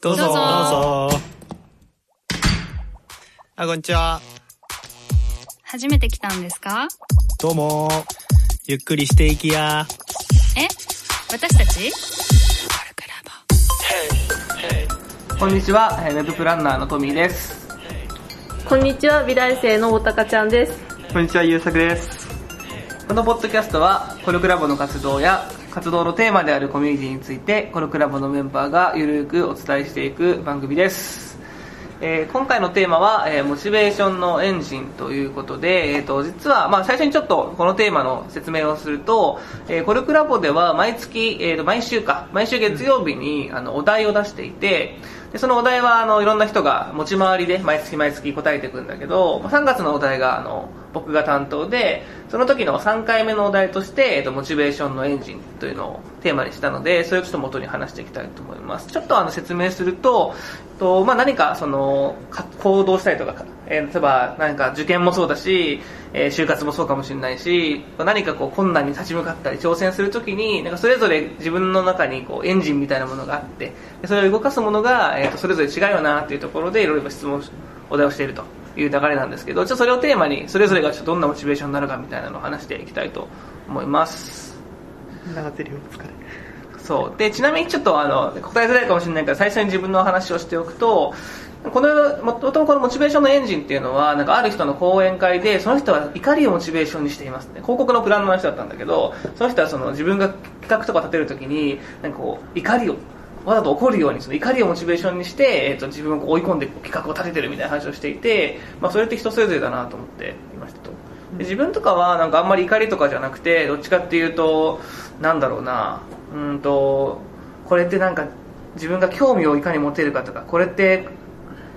どうぞ。どうぞあ、こんにちは。初めて来たんですか？どうも。ゆっくりしていきや。え？私たち？こんにちは、えーウェブプランナーのトミーです。こんにちは、美大生のおたかちゃんです。こんにちは、ゆうさくです。このポッドキャストは、コルクラボの活動や、活動のテーマであるコミュニティについて、コルクラボのメンバーがゆるくお伝えしていく番組です。えー今回のテーマは、えーモチベーションのエンジンということで、えー、と実は、まあ、最初にちょっとこのテーマの説明をすると、えーコルクラボでは毎月、えーと毎週か毎週月曜日にあのお題を出していてでそのお題はあのいろんな人が持ち回りで毎月毎月答えていくんだけどまあ3月のお題があの僕が担当でその時の3回目のお題として、えー、とモチベーションのエンジンというのをテーマにしたのでそれをちょっと元に話していきたいと思います。ちょっとあの説明するとと、まあ、何かそのか行動したりとか、えー例えば何か受験もそうだし、えー就活もそうかもしれないし何かこう困難に立ち向かったり挑戦するときになんかそれぞれ自分の中にこうエンジンみたいなものがあってそれを動かすものが、えー、とそれぞれ違うよなっていうところでいろいろ質問お題をしていると。いう流れなんですけどちょっとそれをテーマにそれぞれがちょっとどんなモチベーションになるかみたいなのを話していきたいと思います長てるよ、疲れ。そうでちなみにちょっとあの答えづらいかもしれないから最初に自分の話をしておくとこのもともとこのモチベーションのエンジンっていうのはなんかある人の講演会でその人は怒りをモチベーションにしていますね広告のプランの人だったんだけどその人はその自分が企画とか立てるときになんかこう怒りをわざと怒るようにその怒りをモチベーションにして、えー、と自分を追い込んで企画を立ててるみたいな話をしていて、まあ、それって人それぞれだなと思っていましたとで自分とかはなんかあんまり怒りとかじゃなくてどっちかっていうとなんだろうなうんとこれってなんか自分が興味をいかに持てるかとかこれって、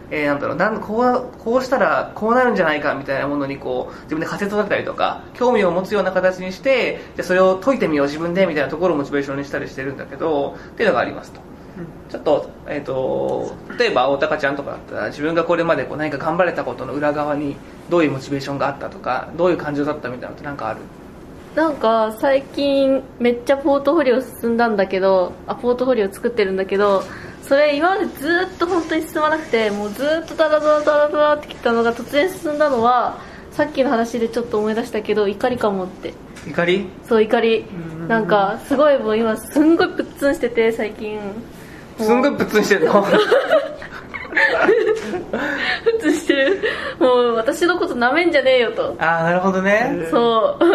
えーなんだろうなんこうこうしたらこうなるんじゃないかみたいなものにこう自分で仮説を立てたりとか興味を持つような形にしてでそれを解いてみよう自分でみたいなところをモチベーションにしたりしてるんだけどっていうのがありますと。ちょっと,、えー、と例えば大高ちゃんとかだったら自分がこれまでこう何か頑張れたことの裏側にどういうモチベーションがあったとかどういう感情だったみたいなのって何かある？なんか最近めっちゃポートフォリオ進んだんだけど、あ、ポートフォリオ作ってるんだけど、それ今までずーっと本当に進まなくて、もうずーっとダラダラダラダラってきたのが突然進んだのは、さっきの話でちょっと思い出したけど、怒りかもって。怒り？そう、怒り。なんか、すごいもう今すんごいプッツンしてて、最近。すんごいプッツンしてるの。プッツンしてる。もう私のこと舐めんじゃねえよと。ああなるほどね。そう。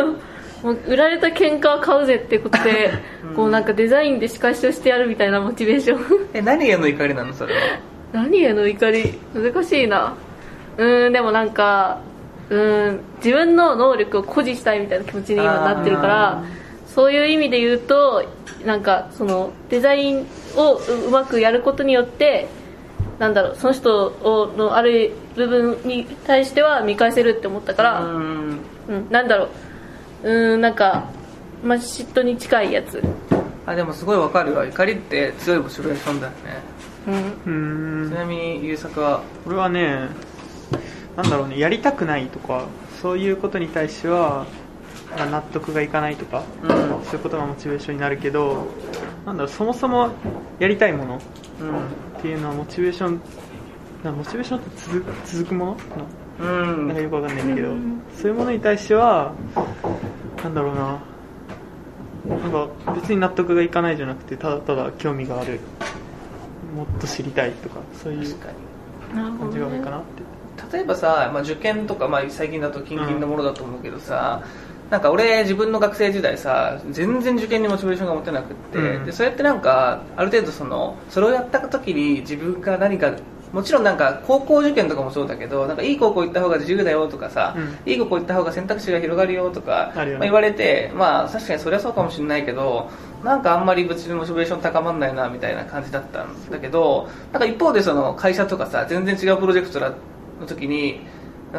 もう売られた喧嘩は買うぜってことで、こうなんかデザインで仕返しをしてやるみたいなモチベーション。え何への怒りなのそれは？何への怒り？難しいな。うーんでもなんかうーん自分の能力を誇示したいみたいな気持ちに今なってるからそういう意味で言うとなんかそのデザインをううまくやることによってなんだろうその人をのある部分に対しては見返せるって思ったから、うーん。うん、なんだろう。うーんなんか、まあ、嫉妬に近いやつ。あでもすごいわかるわ。怒りって強いモチベーションだよね。うん。うーん。ちなみに優作は？俺はね、なんだろうね、やりたくないとか、そういうことに対しては、あ納得がいかないとか、うん。そういうことがモチベーションになるけど、なんだろう、そもそもやりたいものうん。っていうのはモチベーション、なモチベーションって続く続くもの？うん。なんかよくわかんないんだけど、そういうものに対しては、なんだろうな、なんか別に納得がいかないじゃなくて、ただただ興味がある、もっと知りたいとか、そういう感じが多いねかなって。例えばさ、まあ、受験とか、まあ、最近だと近々のものだと思うけどさ、なんか俺自分の学生時代さ全然受験にモチベーションが持てなくって、うん。でそれってなんかある程度そのそれをやった時に自分が何かもちろんなんか高校受験とかもそうだけどなんかいい高校行った方が自由だよとかさ、うん。いい高校行った方が選択肢が広がるよとか、まあ、言われてまあ確かにそれはそうかもしれないけどなんかあんまり別にモチベーション高まんないなみたいな感じだったんだけどなんか一方でその会社とかさ全然違うプロジェクトの時に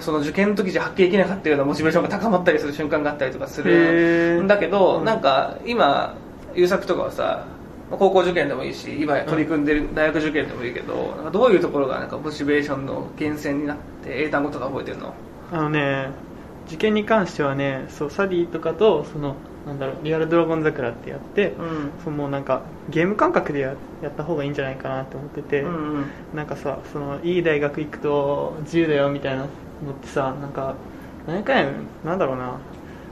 その受験の時じゃ発揮できなかったようなモチベーションが高まったりする瞬間があったりとかすへるー。んだけど、うん。なんか今優作とかはさ高校受験でもいいし今取り組んでる大学受験でもいいけど、なんかどういうところがなんかモチベーションの源泉になって英単語とか覚えてるの？あのね、受験に関してはね、そう、サディとかと、その、なんだろうリアルドラゴン桜ってやって、うん。そのもうなんかゲーム感覚でややった方がいいんじゃないかなって思ってて、うんうん。なんかさそのいい大学行くと自由だよみたいなのってさなんか何回なんだろうな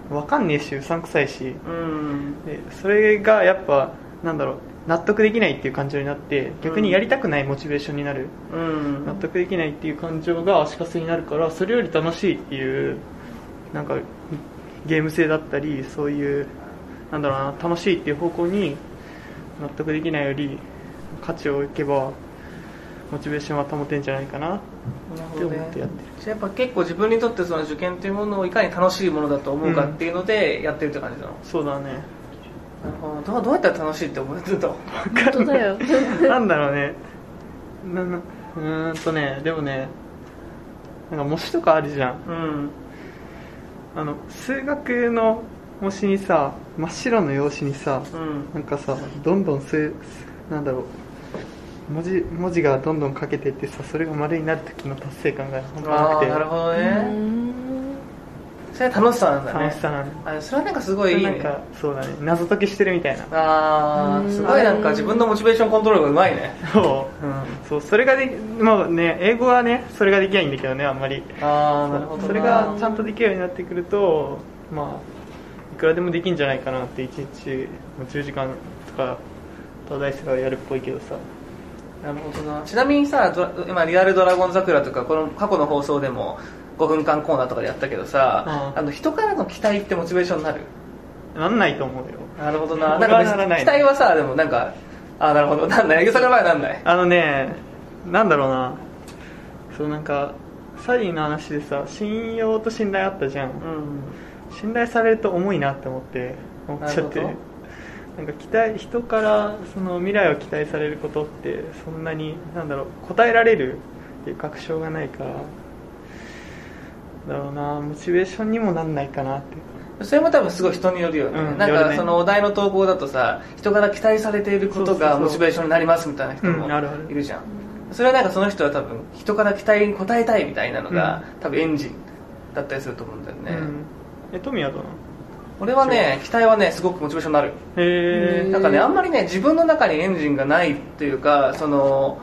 わかんねえしうさんくさいしうん。でそれがやっぱなんだろう納得できないっていう感情になって逆にやりたくないモチベーションになる、うん。納得できないっていう感情が足かせになるからそれより楽しいっていうなんかゲーム性だったりそういうなんだろうな楽しいっていう方向に納得できないより価値を置けばモチベーションは保てんじゃないかなって思ってやってる、じゃあやっぱ結構自分にとってその受験っていうものをいかに楽しいものだと思うかっていうのでやってるって感じなの、そうだね。なるほど。どうどうやったら楽しいって思ってるの本当だよ。なんだろうね。ななうーんとねでもねなんか模試とかあるじゃん。うんあの数学の模試にさ真っ白の用紙にさうん。なんかさどんどん数なんだろう文字文字がどんどん書けていってさそれが丸になる時の達成感が半端なくて。なるほどうねんそれは楽しさなんだね。楽しさなんだ。あそれはなんかすごい。いいねなんかそうだね。謎解きしてるみたいな。ああすごいなんか自分のモチベーションコントロールがうまいね。そう。うんそうそれがでまあね英語はねそれができないんだけどねあんまり。ああなるほどな。それがちゃんとできるようになってくるとまあいくらでもできんじゃないかなって1日10時間とか東大生はやるっぽいけどさ。なるほどな。ちなみにさドラ今リアルドラゴン桜とかこの過去の放送でも5分間コーナーとかでやったけどさ、うん。あの人からの期待ってモチベーションになる。なんないと思うよ。なるほどな。俺な期待はさでもなんかあなるほどなんない。さんの場合はなんない。あのねなんだろうな。そうなんかサリーの話でさ信用と信頼あったじゃん、うん。信頼されると重いなって思って思っちゃって。なんか期待人からその未来を期待されることってそんなになんだろう答えられるっていう確証がないからだろうな。モチベーションにもなんないかなって。それも多分すごい人によるよね、なんうんよるね。かそのお題の投稿だとさ人から期待されていることがモチベーションになりますみたいな人もいるじゃん、それはなんかその人は多分人から期待に応えたいみたいなのが、多分エンジンだったりすると思うんだよね、うん。え富はどうなの俺はね期待はねすごくモチベーションになる。へえなんかねあんまりね自分の中にエンジンがないっていうかその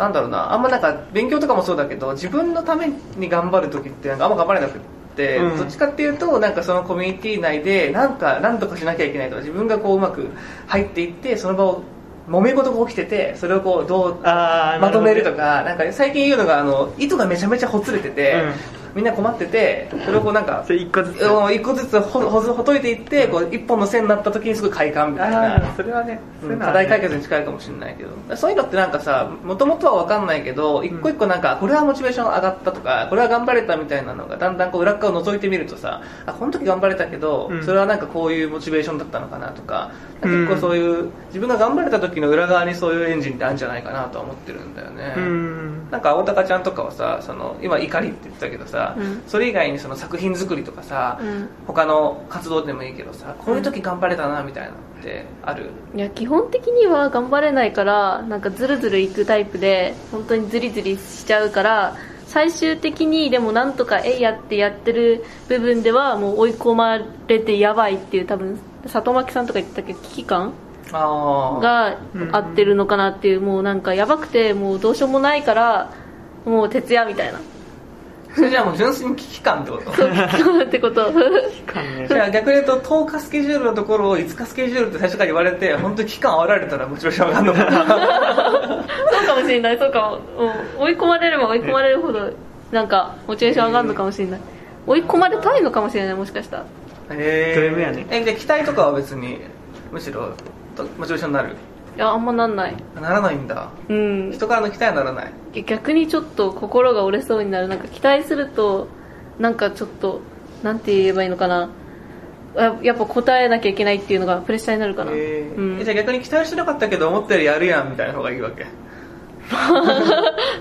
なんだろうな。あんまなんか勉強とかもそうだけど自分のために頑張る時ってなんかあんま頑張れなくって、うん。どっちかっていうとなんかそのコミュニティ内でなんかなんとかしなきゃいけないとか自分がこううまく入っていってその場を揉め事が起きててそれをこうどうまとめるとなかなんか最近言うのがあの糸がめちゃめちゃほつれてて、みんな困っててそれをこうなんかそれ一個ずつ。うん一個ずつほほほどいていってこう一本の線になった時にすごい快感みたいな。それはねそういうのはね。課題解決に近いかもしれないけど。そういうのってなんかさもともとは分かんないけど一個一個なんかこれはモチベーション上がったとかこれは頑張れたみたいなのがだんだんこう裏側を覗いてみるとさあこの時頑張れたけど、うん。それはなんかこういうモチベーションだったのかなとかうん。結構そういう自分が頑張れた時の裏側にそういうエンジンってあるんじゃないかなとは思ってるんだよね、うん。なんか大高ちゃんとかはさその今怒りって言ってたけどさ、うん。それ以外にその作品作りとかさ、うん。他の活動でもいいけどさこういう時頑張れたなみたいなのってある、いや基本的には頑張れないからなんかズルズルいくタイプで本当にズリズリしちゃうから最終的にでもなんとかえいやってやってる部分ではもう追い込まれてやばいっていう多分里巻さんとか言ってたけ？ど危機感？が合ってるのかなっていうもうなんかやばくてもうどうしようもないからもう徹夜みたいなそれじゃあもう純粋に危機感ってこと？そう危機感ってこと。ね。じゃあ逆に言うと10日スケジュールのところを5日スケジュールって最初から言われて本当に期間煽られたらモチベーション上がるのかな そうかもしれないそうかも、うん、追い込まれれば追い込まれるほどなんかモチベーション上がるのかもしれない。追い込まれたいのかもしれないもしかしたら。へド M やねえじゃあ期待とかは別にむしろとモチベーションになる？いやあんまなんない。ならないんだ。うん。人からの期待はならない。逆にちょっと心が折れそうになる。なんか期待するとなんかちょっとなんて言えばいいのかな。ややっぱ答えなきゃいけないっていうのがプレッシャーになるかな、へー。うん。えじゃあ逆に期待してなかったけど思ったよりやるやんみたいな方がいいわけ？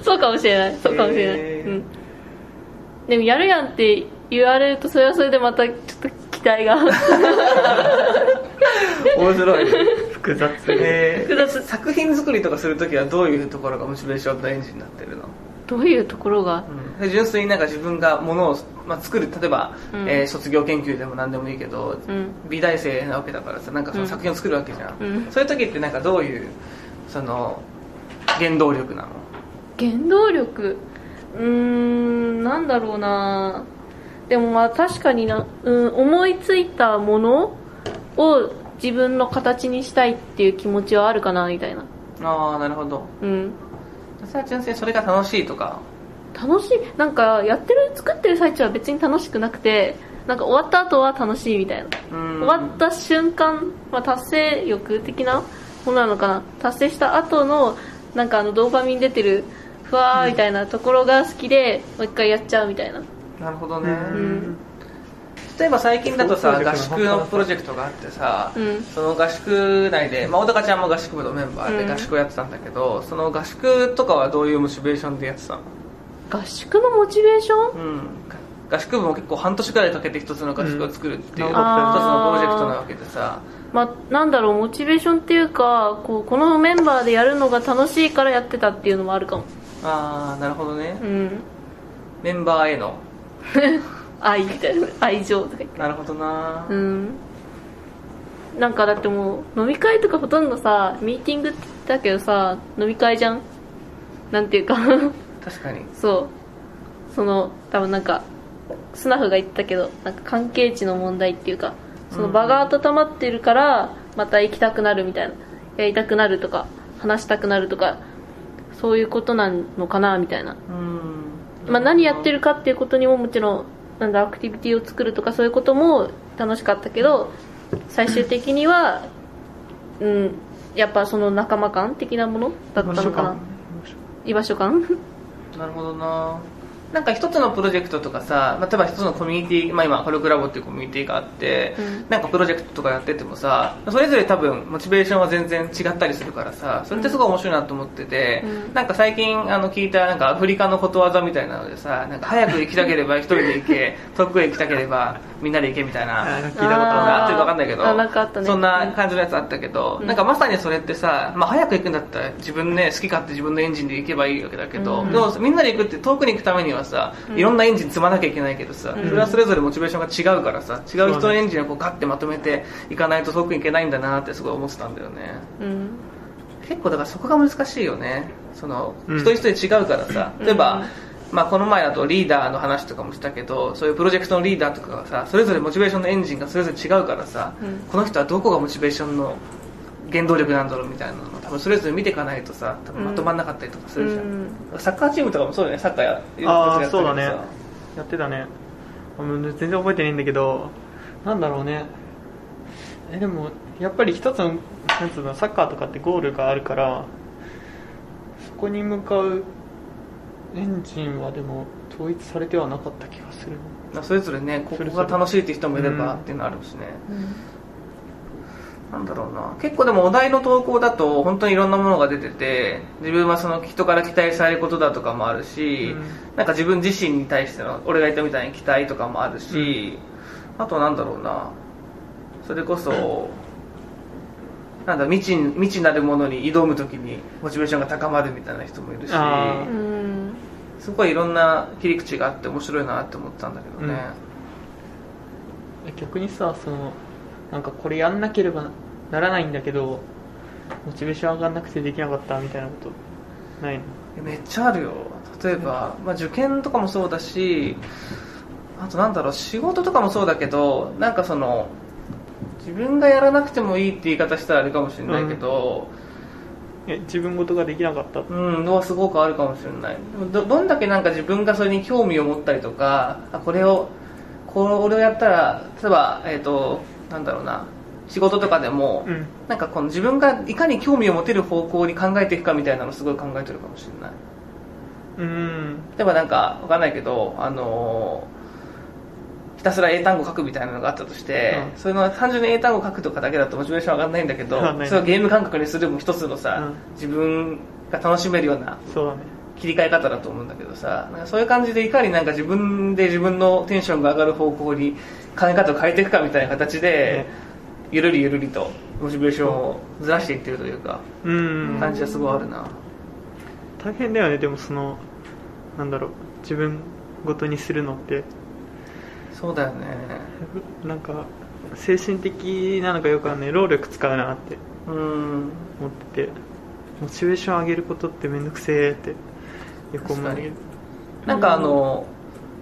そうかもしれない。そうかもしれない、へーうん、でもやるやんって言われるとそれはそれでまたちょっと期待が。面白い複雑え 複雑作品作りとかするときはどういうところがモチベーションのエンジンになってるの？どういうところが？うん。で純粋になんか自分がものを、まあ、作る例えば、うん。えー卒業研究でも何でもいいけど、うん。美大生なわけだからさなんかその作品を作るわけじゃん、うん。そういう時ってなんかどういうその原動力なの？原動力？うーんなんだろうな。でもまあ確かにな、うん、思いついたものを自分の形にしたいっていう気持ちはあるかなみたいな。ああなるほど。うん。それは純粋にそれが楽しいとか。楽しい？なんかやってる作ってる最中は別に楽しくなくてなんか終わった後は楽しいみたいな。終終わった瞬間、まあ、達成欲的なものなのかな。達成した後のなんかあのドーパミン出てるふわーみたいなところが好きで、もう一回やっちゃうみたいな。なるほどね、ん例えば最近だとさ合宿のプロジェクトがあってさ、うん。その合宿内で、まあ、小高ちゃんも合宿部のメンバーうん。で合宿をやってたんだけど、その合宿とかはどういうモチベーションでやってたの？合宿のモチベーション？うん。合宿部も結構半年くらいかけて一つの合宿を作るっていう、うん。一つのプロジェクトなわけでさ。まあ、なんだろうモチベーションっていうかこうこのメンバーでやるのが楽しいからやってたっていうのもあるかも。ああなるほどね、うん。メンバーへの 愛みたいな愛情とか言って。なるほどな、うん。なんかだってもう飲み会とかほとんどさミーティングって言ったけどさ飲み会じゃん？なんていうか。確かに。そう。その多分なんかスナフが言ったけどなんか関係値の問題っていうかその場が温まってるからまた行きたくなるみたいな。やりたくなるとか話したくなるとかそういうことなのかなみたいな、うん。まあ、何やってるかっていうことにももちろんなんだアクティビティを作るとかそういうことも楽しかったけど最終的には、うん、やっぱその仲間感的なものだったのかな。居場所感。なるほどななんか一つのプロジェクトとかさ、まあ、例えば一つのコミュニティ、まあ、今コルクラボっていうコミュニティがあって、うん。なんかプロジェクトとかやっててもさそれぞれ多分モチベーションは全然違ったりするからさそれってすごい面白いなと思ってて、うん。なんか最近あの聞いたなんかアフリカのことわざみたいなのでさなんか早く行きたければ一人で行け 遠くへ行きたければみんなで行けみたいな聞いたこと合ってるか分かんないけどあなんかあったね。そんな感じのやつあったけど、うん。なんかまさにそれってさ、まあ、早く行くんだったら自分ね好き勝手自分のエンジンで行けばいいわけだけど、うん。でもみんなで行くって遠くに行くためにはさ、いろんなエンジン積まなきゃいけないけどさ、うん。それはそれぞれモチベーションが違うからさ違う人のエンジンをこうガッてまとめていかないと遠くに行けないんだなってすごい思ってたんだよね。うん。結構だからそこが難しいよね。その、うん。一人一人違うからさ。例えば、うんまあ、この前だとリーダーの話とかもしたけどそういうプロジェクトのリーダーとかがさそれぞれモチベーションのエンジンがそれぞれ違うからさ、うん。この人はどこがモチベーションの原動力なんだろうみたいなの。を多分それぞれ見ていかないとさ多分まとまんなかったりとかするじゃん、うん。サッカーチームとかもそうだよね。サッカーやああやってたけどさ。そうだね。やってたね。全然覚えてないんだけどなんだろうね。えでもやっぱり一つのなんつうのサッカーとかってゴールがあるからそこに向かうエンジンはでも統一されてはなかった気がする。まあそれぞれねここが楽しいって人もいればうんっていうのあるしね、なんだろうな。結構でもお題の投稿だと本当にいろんなものが出てて自分はその人から期待されることだとかもあるし、うん。なんか自分自身に対しての俺が言ったみたいに期待とかもあるし、あとなんだろうな。それこそなんだ未知未知なるものに挑む時にモチベーションが高まるみたいな人もいるしすごいいろんな切り口があって面白いなって思ったんだけどね、え逆にさそのなんかこれやんなければならないんだけどモチベーション上がんなくてできなかったみたいなことないの？めっちゃあるよ。例えば、まあ、受験とかもそうだしあとなんだろう仕事とかもそうだけどなんかその自分がやらなくてもいいって言い方したらあれかもしれないけどえ自分事ができなかった？うん、のはすごくあるかもしれない。どどんだけなんか自分がそれに興味を持ったりとかあこれをこれをやったら例えばえっ、となんだろうな仕事とかでも、うん。なんかこの自分がいかに興味を持てる方向に考えていくかみたいなのをすごい考えてるかもしれない。うん。例えばなんかわかんないけどあのーひたすら英単語書くみたいなのがあったとして、うん。それの単純に英単語書くとかだけだとモチベーション上がらないんだけどそれをゲーム感覚にするも一つのさ、うん。自分が楽しめるようなそうだね。切り替え方だと思うんだけどさそういう感じでいかになんか自分で自分のテンションが上がる方向に考え方を変えていくかみたいな形で、ゆるりゆるりとモチベーションをずらしていってるというか、うん。感じはすごいあるな。大変だよね。でもそのなんだろう。自分ごとにするのって。そうだよね。なんか精神的なのかよくわかんない。労力使うなって。うん。思ってて。モチベーション上げることってめんどくせえって。よく思うなんかあの、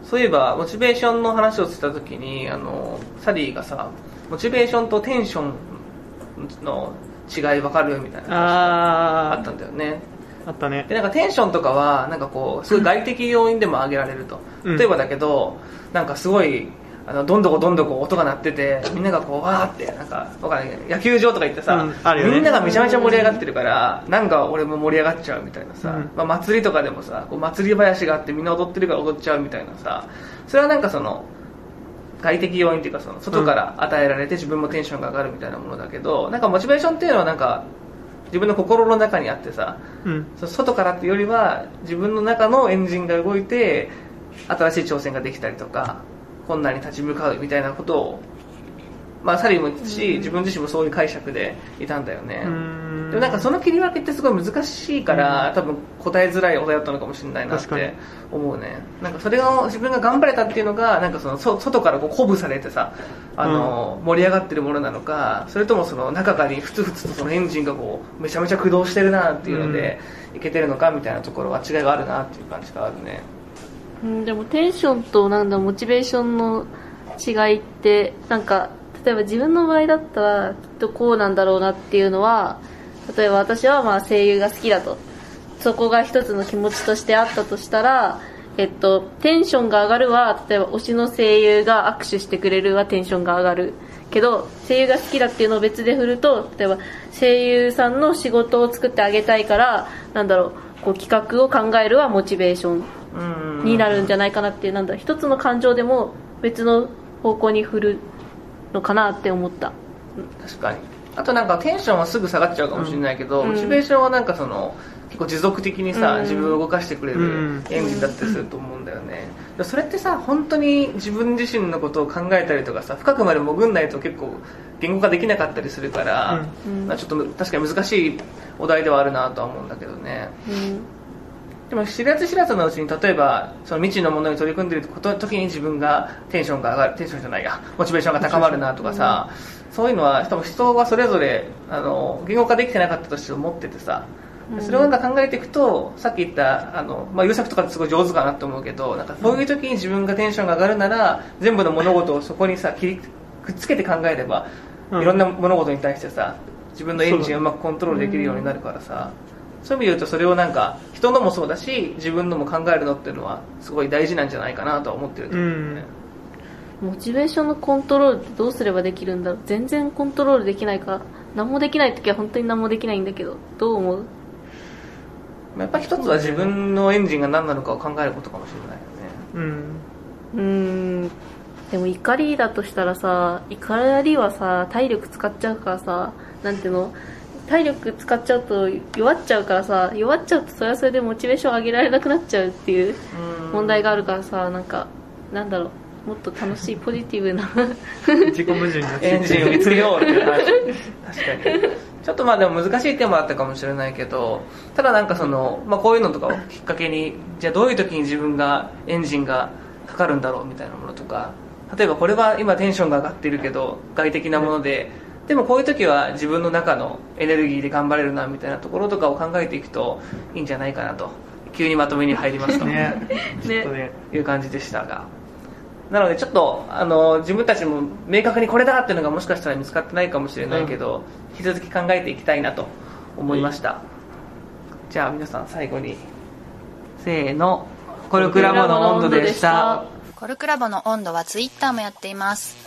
そういえばモチベーションの話をした時にあのサリーがさモチベーションとテンションの違い分かるみたいな話がああったんだよね。ああったね。でなんかテンションとかはなんかこうすごい外的要因でも上げられると、うん。例えばだけどなんかすごいあのどんどこどんどこ音が鳴っててみんながこうわーってなんかわかんない野球場とか行ってさ、うんね。みんながめちゃめちゃ盛り上がってるからなんか俺も盛り上がっちゃうみたいなさ、うん。まあ、祭りとかでもさこう祭り林があってみんな踊ってるから踊っちゃうみたいなさそれはなんかその外的要因っていうかその外から与えられて自分もテンションが上がるみたいなものだけどなんかモチベーションっていうのはなんか自分の心の中にあってさうん。外からっていうよりは自分の中のエンジンが動いて新しい挑戦ができたりとか困難に立ち向かうみたいなことを、まあ、サリーも言ったし自分自身もそういう解釈でいたんだよね、でもなんかその切り分けってすごい難しいから、多分答えづらいお題だったのかもしれないなって思うね。なんかそれを自分が頑張れたっていうのがなんかそのそ外からこう鼓舞されてさあの、盛り上がってるものなのかそれともその中からにふつふつとそのエンジンがこうめちゃめちゃ駆動してるなっていうので、いけてるのかみたいなところは違いがあるなっていう感じがあるねうん、でもテンションとなんだモチベーションの違いってなんか例えば自分の場合だったらきっとこうなんだろうなっていうのは例えば私はまあ声優が好きだと。そこが一つの気持ちとしてあったとしたらえっと、テンションが上がるは例えば推しの声優が握手してくれるはテンションが上がる。けど声優が好きだっていうのを別で振ると例えば声優さんの仕事を作ってあげたいからなんだろうこう企画を考えるはモチベーション。になるんじゃないかなっていうなんだ一つの感情でも別の方向に振るのかなって思った。確かに。あとなんかテンションはすぐ下がっちゃうかもしれないけど、うん。モチベーションはなんかその結構持続的にさ、うん。自分を動かしてくれうるん。エンジンだったりすると思うんだよね、でそれってさ本当に自分自身のことを考えたりとかさ深くまで潜んないと結構言語化できなかったりするから、うん。まあちょっと確かに難しいお題ではあるなとは思うんだけどね。うんでも知らず知らずのうちに例えばその未知のものに取り組んでいること時に自分がテンションが上がるテンションじゃないやモチベーションが高まるなとかさ、そういうのは多分人はそれぞれあの言語化できてなかったとして思っててさそれをなんか考えていくとさっき言ったあの、まあ、優作とかすごい上手かなと思うけどなんかこういう時に自分がテンションが上がるなら全部の物事をそこにさ切りくっつけて考えれば、うん。いろんな物事に対してさ自分のエンジンをうまくコントロールできるようになるからさ、そういう意味で言うとそれをなんか人のもそうだし自分のも考えるのっていうのはすごい大事なんじゃないかなとは思ってるんだよね、モチベーションのコントロールってどうすればできるんだろう？全然コントロールできないから何もできない時は本当に何もできないんだけどどう思う？やっぱ一つは自分のエンジンが何なのかを考えることかもしれないよね。うん。うーん。でも怒りだとしたらさ怒りはさ体力使っちゃうからさなんていうの？体力使っちゃうと弱っちゃうからさ弱っちゃうとそれはそれでモチベーション上げられなくなっちゃうっていう問題があるからさなんかなんだろう。もっと楽しいポジティブな 自己矛盾になっちゃエンジンを見つけようって。いう話確かに。ちょっとまあでも難しいテーマだったかもしれないけどただなんかその、まあ、こういうのとかをきっかけにじゃあどういう時に自分がエンジンがかかるんだろうみたいなものとか例えばこれは今テンションが上がってるけど外的なもので、でもこういう時は自分の中のエネルギーで頑張れるなみたいなところとかを考えていくといいんじゃないかなと急にまとめに入りますと、ね。ちょっとね。いう感じでしたが。なのでちょっとあの自分たちも明確にこれだっていうのがもしかしたら見つかってないかもしれないけど、引き続き考えていきたいなと思いました、じゃあ皆さん最後にせーの。コルクラボの温度でした。コルクラボの温度はツイッターもやっています。